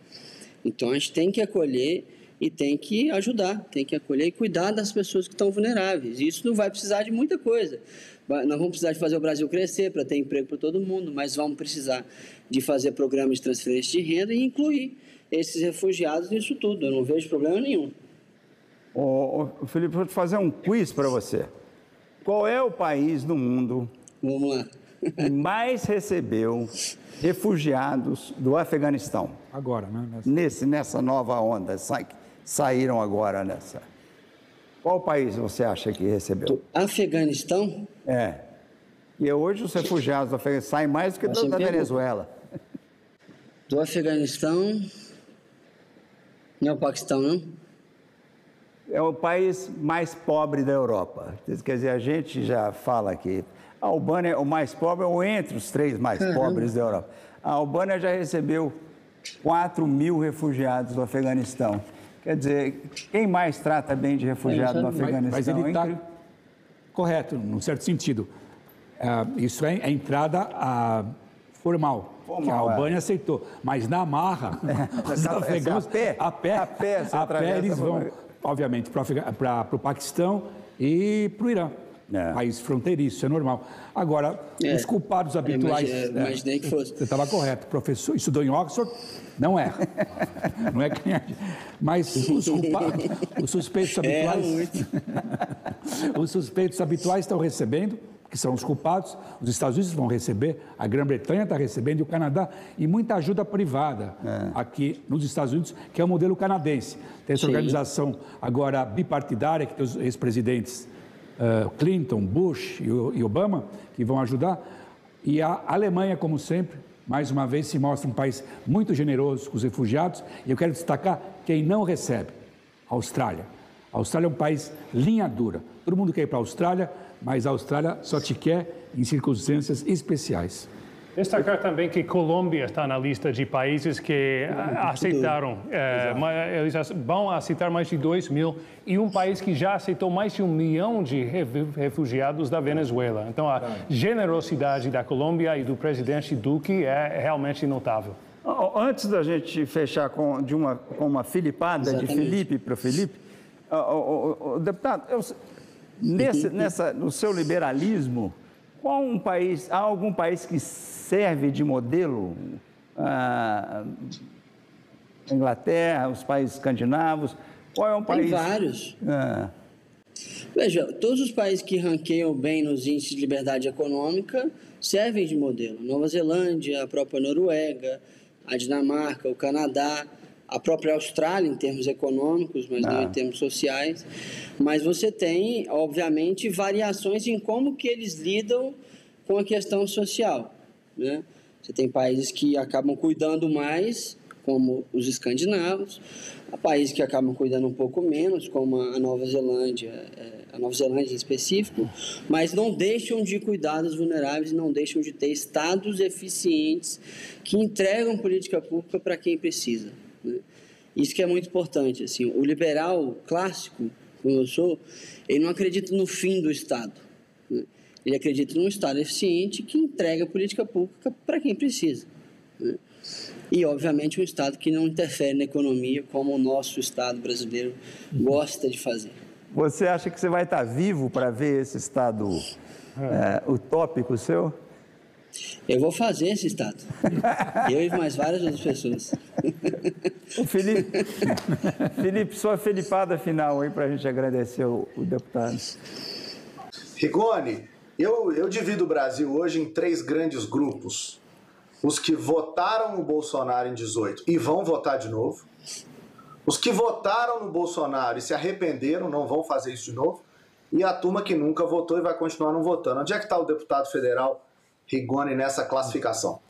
Então a gente tem que acolher e tem que ajudar, tem que acolher e cuidar das pessoas que estão vulneráveis. Isso não vai precisar de muita coisa. Nós vamos precisar de fazer o Brasil crescer para ter emprego para todo mundo, mas vamos precisar de fazer programas de transferência de renda e incluir esses refugiados nisso tudo. Eu não vejo problema nenhum. Ô, ô Felipe, vou te fazer um quiz para você. Qual é o país no mundo Vamos lá. que mais recebeu refugiados do Afeganistão. Agora, né? Nessa, Nesse, nessa nova onda, sa, saíram agora nessa. Qual país você acha que recebeu? Afeganistão? É. E hoje os refugiados do Afeganistão saem mais do que da Venezuela. Do Afeganistão. Não é o Paquistão, não? É o país mais pobre da Europa. Quer dizer, a gente já fala aqui a Albânia é o mais pobre, ou entre os três mais uhum. pobres da Europa. A Albânia já recebeu 4 mil refugiados do Afeganistão. Quer dizer, quem mais trata bem de refugiados no Afeganistão? Mas, ele está correto, num certo sentido. Uh, isso é a é entrada uh, formal, formal, que a Albânia é. aceitou. Mas na marra, <laughs> é, <laughs> os afegãos, a pé, a pé, a pé, a pé eles vão, obviamente, para o Paquistão e para o Irã. É. País fronteiriço, é normal. Agora, é. os culpados habituais. Imagine, imaginei que fosse. Você estava correto. Professor, estudou em Oxford? Não é. <laughs> Não é quem é. Mas os, culpados, os suspeitos <laughs> é habituais. É <laughs> os suspeitos habituais estão recebendo, que são os culpados. Os Estados Unidos vão receber, a Grã-Bretanha está recebendo e o Canadá. E muita ajuda privada é. aqui nos Estados Unidos, que é o modelo canadense. Tem essa Sim. organização agora bipartidária, que tem os ex-presidentes uh, Clinton, Bush e Obama, que vão ajudar. E a Alemanha, como sempre, mais uma vez se mostra um país muito generoso com os refugiados. E eu quero destacar quem não recebe: a Austrália. A Austrália é um país linha dura. Todo mundo quer ir para a Austrália, mas a Austrália só te quer em circunstâncias especiais. Destacar também que Colômbia está na lista de países que aceitaram, é, eles vão aceitar mais de 2 mil, e um país que já aceitou mais de um milhão de refugiados da Venezuela. Então, a generosidade da Colômbia e do presidente Duque é realmente notável. Antes da gente fechar com, de uma, com uma filipada Exatamente. de Felipe para Felipe, o, o, o, deputado, eu, nesse, nessa, no seu liberalismo, qual um país, há algum país que serve de modelo? Ah, Inglaterra, os países escandinavos, qual é um país? Tem vários. Ah. Veja, todos os países que ranqueiam bem nos índices de liberdade econômica servem de modelo. Nova Zelândia, a própria Noruega, a Dinamarca, o Canadá, a própria Austrália em termos econômicos, mas ah. não em termos sociais. Mas você tem, obviamente, variações em como que eles lidam com a questão social. Né? Você tem países que acabam cuidando mais, como os escandinavos, há países que acabam cuidando um pouco menos, como a Nova Zelândia, é, a Nova Zelândia em específico, mas não deixam de cuidar dos vulneráveis, não deixam de ter estados eficientes que entregam política pública para quem precisa. Isso que é muito importante. Assim, o liberal clássico, como eu sou, ele não acredita no fim do Estado. Né? Ele acredita num Estado eficiente que entrega política pública para quem precisa. Né? E, obviamente, um Estado que não interfere na economia como o nosso Estado brasileiro gosta de fazer. Você acha que você vai estar vivo para ver esse Estado é, utópico seu? Eu vou fazer esse estado. <laughs> Eu e mais várias outras pessoas. O Felipe, Felipe, sua felipada final aí para a gente agradecer o, o, deputado. Rigoni, eu, eu divido o Brasil hoje em três grandes grupos. Os que votaram no Bolsonaro em 18 e vão votar de novo. Os que votaram no Bolsonaro e se arrependeram, não vão fazer isso de novo. E a turma que nunca votou e vai continuar não votando. Onde é que está o deputado federal Rigoni nessa classificação?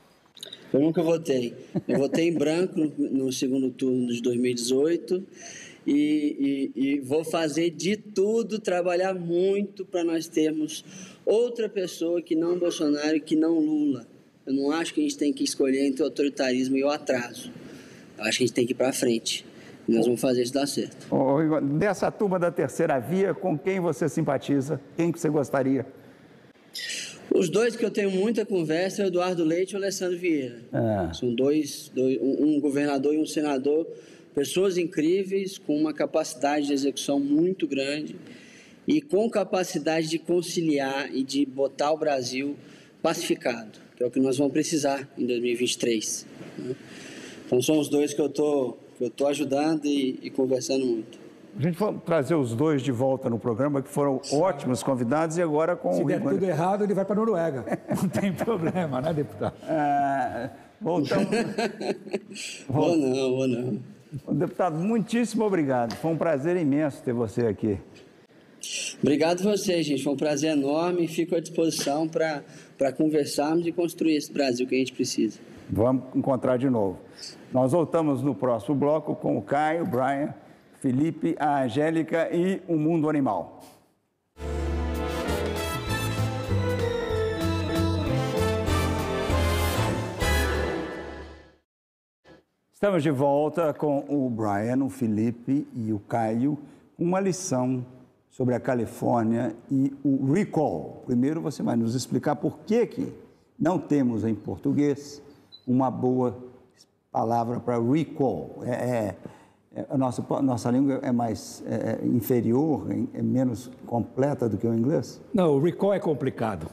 Eu nunca votei. Eu votei em branco no, segundo turno de 2018 e, e, e, vou fazer de tudo, trabalhar muito para nós termos outra pessoa que não Bolsonaro e que não Lula. Eu não acho que a gente tem que escolher entre o autoritarismo e o atraso. Eu acho que a gente tem que ir para frente. E nós vamos fazer isso dar certo. Dessa turma da terceira via, com quem você simpatiza? Quem que você gostaria? Os dois que eu tenho muita conversa é o Eduardo Leite e o Alessandro Vieira. É. São dois, dois, um governador e um senador, pessoas incríveis, com uma capacidade de execução muito grande e com capacidade de conciliar e de botar o Brasil pacificado, que é o que nós vamos precisar em 2023. Né? Então são os dois que eu tô, que eu tô ajudando e, e conversando muito. A gente vai trazer os dois de volta no programa, que foram ótimos convidados, e agora com Se o. Se der tudo errado, ele vai para a Noruega. <laughs> Não tem problema, né, deputado? É, voltamos. <laughs> vou não, vou não. Deputado, muitíssimo obrigado. Foi um prazer imenso ter você aqui. Obrigado a você, gente. Foi um prazer enorme. Fico à disposição para conversarmos e construir esse Brasil que a gente precisa. Vamos encontrar de novo. Nós voltamos no próximo bloco com o Caio, o Brian Felipe, a Angélica e o mundo animal. Estamos de volta com o Brian, o Felipe e o Caio, uma lição sobre a Califórnia e o recall. Primeiro você vai nos explicar por que, que não temos em português uma boa palavra para recall. É, é a nossa, a nossa língua é mais é, é inferior, é menos completa do que o inglês? Não, o recall é complicado.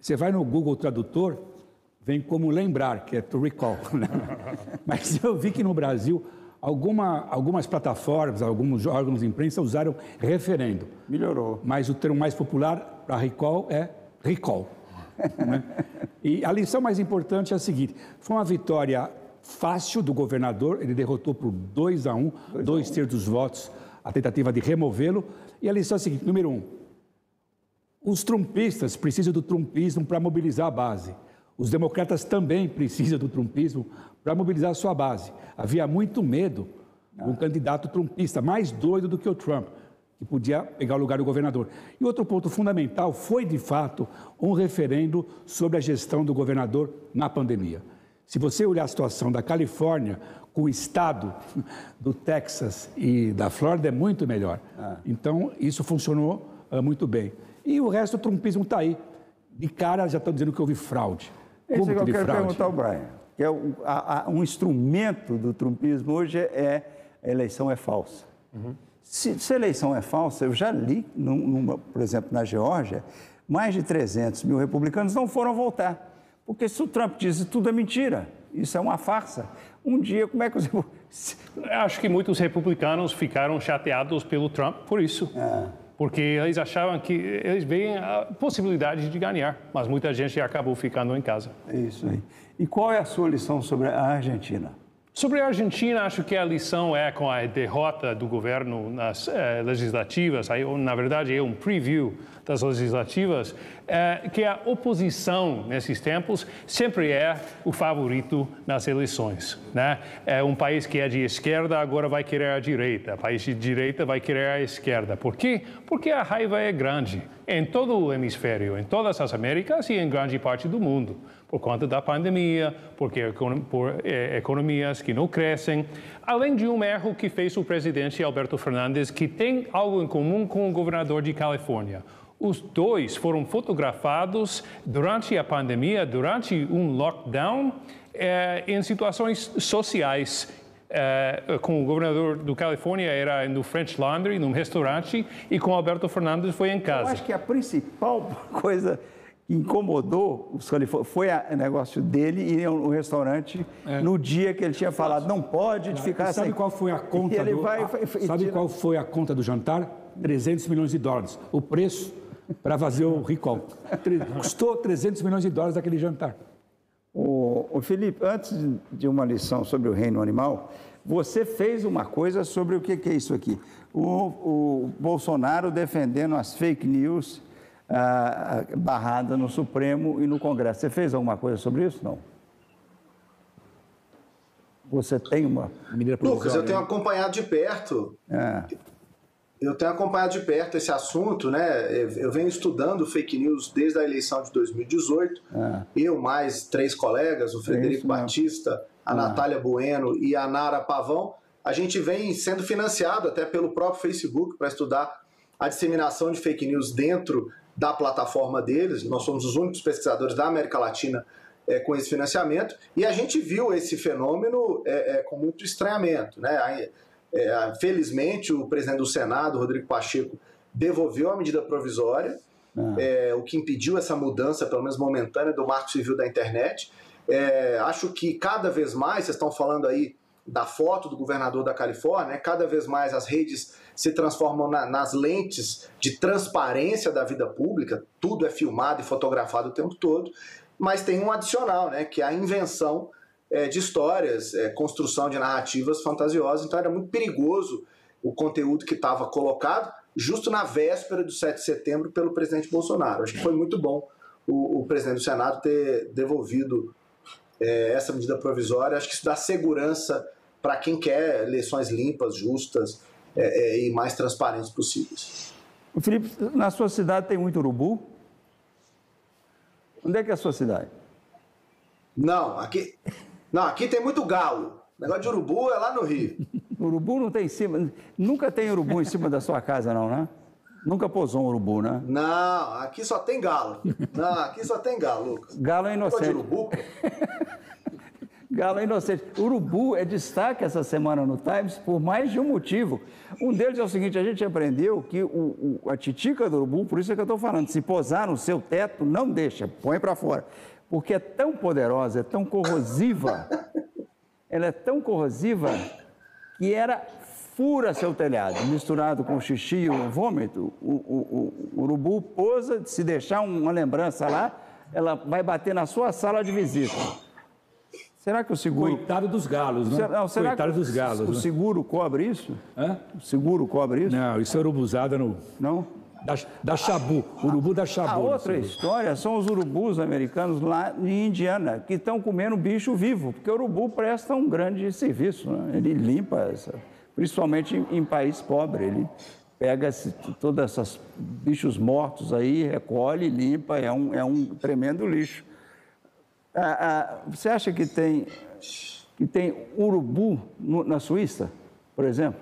Você vai no Google Tradutor, vem como lembrar, que é to recall. <laughs> Né? Mas eu vi que no Brasil, alguma, algumas plataformas, alguns órgãos de imprensa usaram referendo. Melhorou. Mas o termo mais popular para recall é recall. né? E a lição mais importante é a seguinte: foi uma vitória fácil do governador, ele derrotou por 2 a 1, um, dois terços dos votos, a tentativa de removê-lo. E a lição é a seguinte: número um, Os trumpistas precisam do trumpismo para mobilizar a base. Os democratas também precisam do trumpismo para mobilizar a sua base. Havia muito medo de um candidato trumpista, mais doido do que o Trump, que podia pegar o lugar do governador. E outro ponto fundamental foi, de fato, um referendo sobre a gestão do governador na pandemia. Se você olhar a situação da Califórnia com o estado do Texas e da Flórida, é muito melhor. Então, isso funcionou uh, muito bem. E o resto, o trumpismo está aí. De cara, já estão dizendo que houve fraude. Esse Como que eu quero fraude? perguntar ao Brian. Que é o- a- a- um instrumento do trumpismo hoje é a eleição é falsa. Se, se a eleição é falsa, eu já li, num- numa- por exemplo, na Geórgia, mais de 300 mil republicanos não foram votar. Porque se o Trump diz tudo é mentira, isso é uma farsa, um dia, como é que você... <laughs> Acho que muitos republicanos ficaram chateados pelo Trump por isso. Porque eles achavam que eles veem a possibilidade de ganhar, mas muita gente acabou ficando em casa. É isso aí. E qual é a sua lição sobre a Argentina? Sobre a Argentina, acho que a lição é com a derrota do governo nas eh, legislativas, aí, na verdade é um preview das legislativas, eh, que a oposição nesses tempos sempre é o favorito nas eleições. Né? É um país que é de esquerda agora vai querer a direita, país de direita vai querer a esquerda. Por quê? Porque a raiva é grande em todo o hemisfério, em todas as Américas e em grande parte do mundo por conta da pandemia, porque por eh, economias que não crescem, além de um erro que fez o presidente Alberto Fernandes, que tem algo em comum com o governador de Califórnia. Os dois foram fotografados durante a pandemia, durante um lockdown, eh, em situações sociais. Eh, com o governador do Califórnia era no French Laundry, num restaurante, e com Alberto Fernandes foi em Eu casa. acho que a principal <laughs> coisa incomodou os californianos foi o negócio dele ir ao restaurante no dia que ele tinha falado, não pode ficar E sabe sem... qual foi a conta E do, vai, Sabe tira- qual foi a conta do jantar? 300 milhões de dólares. O preço para fazer o recall. <laughs> Custou 300 milhões de dólares aquele jantar. O, o Felipe, antes de- de uma lição sobre o reino animal, você fez uma coisa sobre o que, que é isso aqui. O, o Bolsonaro defendendo as fake news ah, barrada no Supremo e no Congresso. Você fez alguma coisa sobre isso? Não. Você tem uma Medida Lucas, eu provisória. tenho acompanhado de perto É, Eu tenho acompanhado de perto esse assunto, né? Eu venho estudando fake news desde a eleição de 2018. Eu, mais três colegas, o Frederico isso mesmo. Batista, a Natália Bueno e a Nara Pavão, a gente vem sendo financiado até pelo próprio Facebook para estudar a disseminação de fake news dentro da plataforma deles. Nós somos os únicos pesquisadores da América Latina é, com esse financiamento e a gente viu esse fenômeno é, é, com muito estranhamento, né? É, felizmente, o presidente do Senado, Rodrigo Pacheco, devolveu a medida provisória, é, o que impediu essa mudança, pelo menos momentânea, do marco civil da internet. É, acho que cada vez mais, vocês estão falando aí da foto do governador da Califórnia, né, cada vez mais as redes se transformam na- nas lentes de transparência da vida pública, tudo é filmado e fotografado o tempo todo, mas tem um adicional, né, que é a invenção é, de histórias, é, construção de narrativas fantasiosas. Então era muito perigoso o conteúdo que estava colocado justo na véspera do 7 de setembro pelo presidente Bolsonaro. Acho que foi muito bom o, o presidente do Senado ter devolvido é, essa medida provisória. Acho que isso dá segurança para quem quer eleições limpas, justas é, é, e mais transparentes possíveis. O Felipe, na sua cidade tem muito urubu? Onde é que é a sua cidade? Não, aqui, não, aqui tem muito galo. O negócio de urubu é lá no Rio. <laughs> Urubu não tem em cima. Nunca tem urubu em cima da sua casa, não, né? Nunca posou um urubu, né? Não, aqui só tem galo. <laughs> Não, aqui só tem galo, Lucas. Galo é Negócio de inocente. urubu, pô. <laughs> Galo inocente. Urubu é destaque essa semana no Times por mais de um motivo. Um deles é o seguinte: a gente aprendeu que o, o- a titica do urubu, por isso é que eu estou falando, se posar no seu teto, não deixa, põe para fora. Porque é tão poderosa, é tão corrosiva, ela é tão corrosiva que era fura seu telhado, misturado com xixi e vômito. O, o- o urubu pousa, se deixar uma lembrança lá, ela vai bater na sua sala de visita. Será que o seguro. Coitado dos galos, né? Será, não, será Coitado que dos galos. o né? seguro cobre isso? Hã? O seguro cobre isso? Não, isso é urubuzada no. Não? Da, da Chabu, urubu da Chabu. A outra história são os urubus americanos lá em Indiana, que estão comendo bicho vivo, porque o urubu presta um grande serviço. Né? Ele limpa, essa, principalmente em, em país pobre, ele pega todos esses bichos mortos aí, recolhe, limpa, é um, é um tremendo lixo. Ah, ah, você acha que tem, que tem urubu no, na Suíça, por exemplo?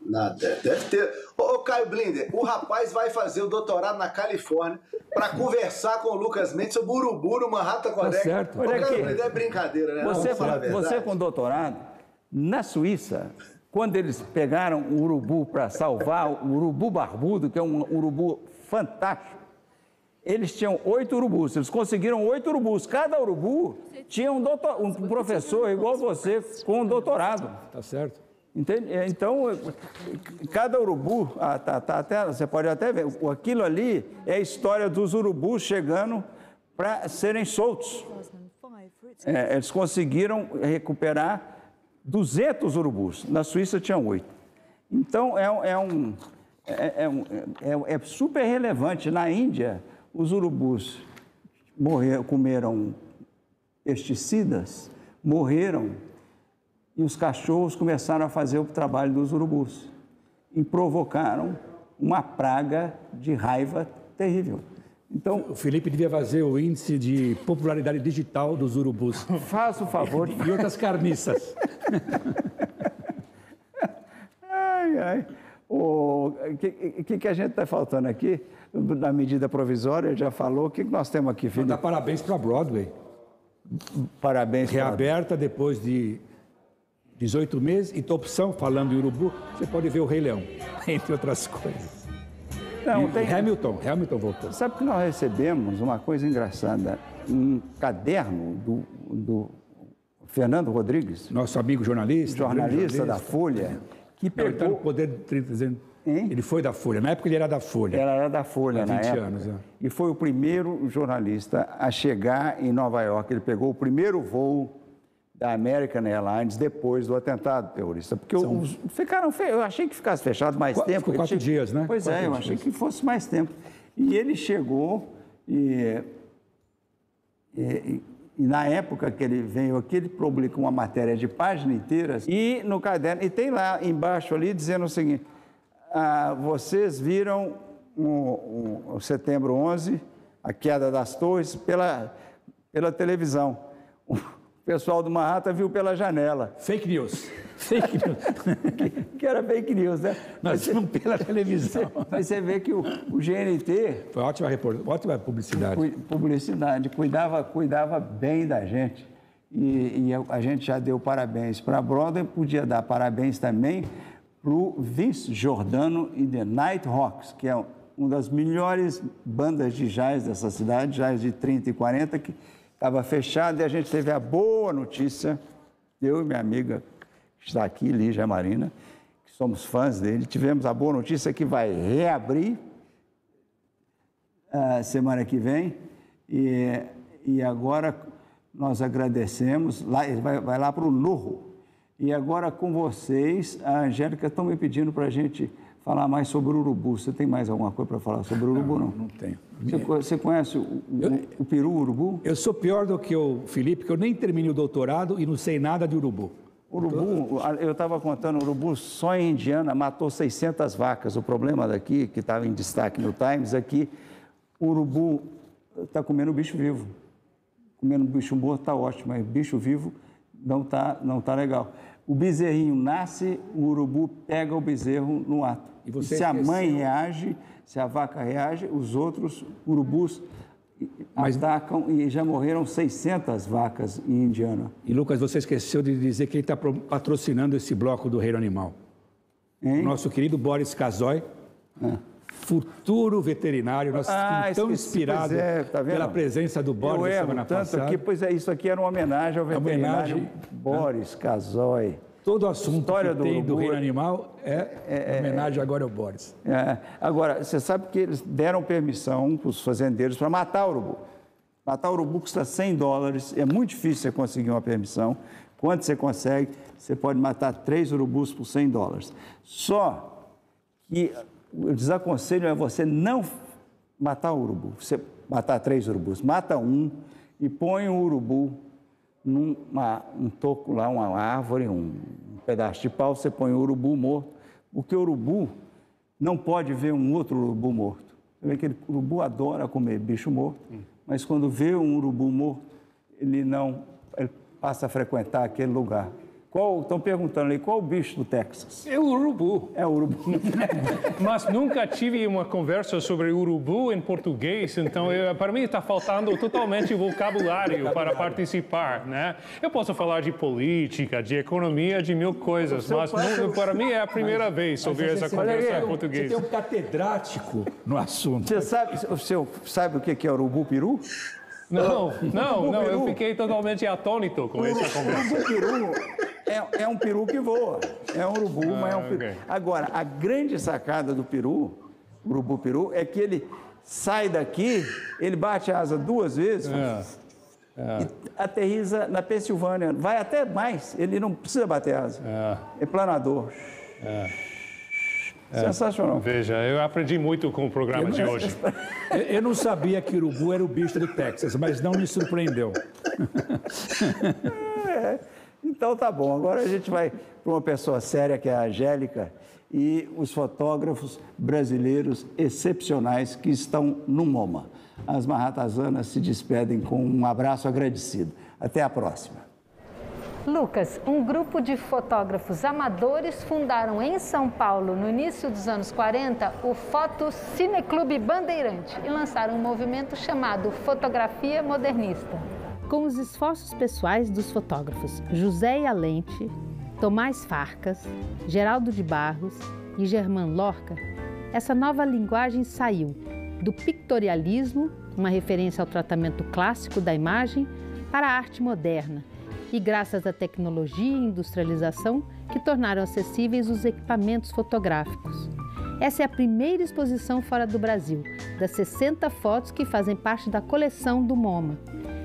Nada, deve ter. Ô, Caio Blinder, o rapaz vai fazer o doutorado na Califórnia para conversar com o Lucas Mendes sobre urubu no Manhattan Connect. Tá certo. Olha Caio. Blinder, é brincadeira, né? Você, você com doutorado, na Suíça, quando eles pegaram o urubu para salvar, o urubu barbudo, que é um urubu fantástico, eles tinham oito urubus. Eles conseguiram oito urubus. Cada urubu tinha um, doutor, um professor igual você, com um doutorado. Tá certo? Entende? É, Então, cada urubu, ah, tá, tá até, você pode até ver, aquilo ali é a história dos urubus chegando para serem soltos. É, eles conseguiram recuperar 200 urubus. Na Suíça tinham oito. Então, é, um- é um, é, é um- é- é super relevante. Na Índia, os urubus morreram, comeram pesticidas, morreram e os cachorros começaram a fazer o trabalho dos urubus e provocaram uma praga de raiva terrível. Então, O Felipe devia fazer o índice de popularidade digital dos urubus <laughs> faça o favor e outras carniças. <laughs> Ai, ai. O que, que, que a gente está faltando aqui? Na medida provisória, já falou. O que, que nós temos aqui, filho? Dá parabéns para a Broadway. Parabéns. pra- Reaberta depois de 18 meses. E opção, falando em urubu, você pode ver o Rei Leão, <laughs> entre outras coisas. Não, E tem... Hamilton, Hamilton voltou. Sabe que nós recebemos uma coisa engraçada? Um caderno do, do Fernando Rodrigues, Nosso amigo jornalista. jornalista grande da Folha, que Não, ele está no pegou... poder de 30 dizendo- Hein? Ele foi da Folha. Na época ele era da Folha. Ela era da Folha Há na 20 época. anos, é. E foi o primeiro jornalista a chegar em Nova York. Ele pegou o primeiro voo da American Airlines depois do atentado terrorista. Porque os, ficaram fe... eu achei que ficasse fechado mais Qu- tempo. ficou Ele quatro dias, né? Pois é, Quatro eu dias. achei que fosse mais tempo. E ele chegou e, e- e- na época que ele veio aqui, ele publicou uma matéria de página inteira e no caderno, e tem lá embaixo ali dizendo o seguinte, ah, vocês viram o, o- o setembro 11, a queda das torres, pela, pela televisão. <laughs> O pessoal do Manhattan viu pela janela, Fake news. Fake news. <laughs> que era fake news, né? Nós vimos pela televisão. <laughs> Mas você vê que o, o GNT Foi ótima, ótima publicidade. Publicidade, cuidava, cuidava bem da gente. E, e a- gente já deu parabéns para a Broadway, podia dar parabéns também para o Vince Giordano e The Nighthawks, que é uma das melhores bandas de jazz dessa cidade, jazz de 30 e 40, que estava fechado e a gente teve a boa notícia, eu e minha amiga, que está aqui, Lígia Marina, que somos fãs dele, tivemos a boa notícia que vai reabrir a semana que vem. E, e agora nós agradecemos. Lá, ele vai, vai lá para o Nurro. E agora com vocês, a Angélica estão me pedindo para a gente falar mais sobre o urubu. Você tem mais alguma coisa para falar sobre o urubu? Não, Não tenho. Você, você conhece o, o, o peru urubu? Eu sou pior do que o Felipe, que eu nem terminei o doutorado e não sei nada de urubu. Urubu, eu estava contando, urubu só em Indiana matou 600 vacas. O problema daqui, que estava em destaque no Times, é que o urubu está comendo bicho vivo. Comendo bicho morto está ótimo, mas bicho vivo não está não tá legal. O bezerrinho nasce, o urubu pega o bezerro no ato. E você se a mãe esqueceu- reage, se a vaca reage, os outros urubus Mas- atacam e já morreram 600 vacas em Indiana. E Lucas, você esqueceu de dizer que ele está patrocinando esse bloco do Reino Animal. Hein? Nosso querido Boris Casoy, futuro veterinário, nós Ah, ficamos tão inspirados é, tá pela presença do Boris Eu erro semana tanto passada. aqui, pois é, isso aqui era uma homenagem ao veterinário Homenagem, Boris Casoy. Todo assunto História que do tem do Reino Animal é, homenagem agora ao Boris. É, agora, você sabe que eles deram permissão para os fazendeiros para matar o urubu. Matar o urubu custa 100 dólares, é muito difícil você conseguir uma permissão. Quando você consegue, você pode matar três urubus por 100 dólares. Só que o desaconselho é você não matar o urubu. Você matar três urubus, mata um e põe o urubu num um toco lá, uma árvore, um pedaço de pau, você põe o urubu morto, porque o urubu não pode ver um outro urubu morto. Você vê que o urubu adora comer bicho morto, mas quando vê um urubu morto, ele não ele passa a frequentar aquele lugar. Qual, estão perguntando ali, qual o bicho do Texas? É o urubu. É o urubu. <laughs> Mas nunca tive uma conversa sobre urubu em português, então eu, para mim está faltando totalmente vocabulário para participar, né? Eu posso falar de política, de economia, de mil coisas, mas não, para mim é a primeira mas, vez ouvir essa conversa em português. Você tem um catedrático no assunto. Você sabe, o senhor sabe o que é urubu peru? Não, não, não, eu fiquei totalmente atônito com essa conversa. O peru é, é, um peru que voa, é um urubu, ah, mas é um peru. Okay. Agora, a grande sacada do peru, urubu peru, é que ele sai daqui, ele bate a asa duas vezes é. É. e aterriza na Pensilvânia. Vai até mais, ele não precisa bater asa. É, é planador. É. É. Sensacional. Veja, eu aprendi muito com o programa de hoje. Eu não sabia que urubu era o bicho do Texas, mas não me surpreendeu. <laughs> É, então tá bom. Agora a gente vai para uma pessoa séria, que é a Angélica, e os fotógrafos brasileiros excepcionais que estão no MoMA. As marratazanas se despedem com um abraço agradecido. Até a próxima. Lucas, um grupo de fotógrafos amadores fundaram em São Paulo, no início dos anos 40, o Foto Cineclube Bandeirante e lançaram um movimento chamado Fotografia Modernista. Com os esforços pessoais dos fotógrafos José Alente, Tomás Farcas, Geraldo de Barros e Germán Lorca, essa nova linguagem saiu do pictorialismo, uma referência ao tratamento clássico da imagem, para a arte moderna e graças à tecnologia e industrialização que tornaram acessíveis os equipamentos fotográficos. Essa é a primeira exposição fora do Brasil, das 60 fotos que fazem parte da coleção do MoMA.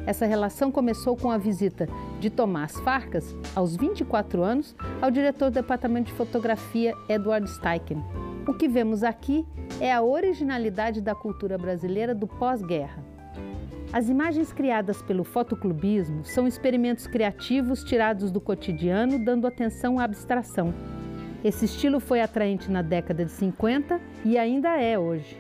Essa relação começou com a visita de Tomás Farcas, aos 24 anos, ao diretor do departamento de fotografia Edward Steichen. O que vemos aqui é a originalidade da cultura brasileira do pós-guerra. As imagens criadas pelo fotoclubismo são experimentos criativos tirados do cotidiano, dando atenção à abstração. Esse estilo foi atraente na década de 50 e ainda é hoje.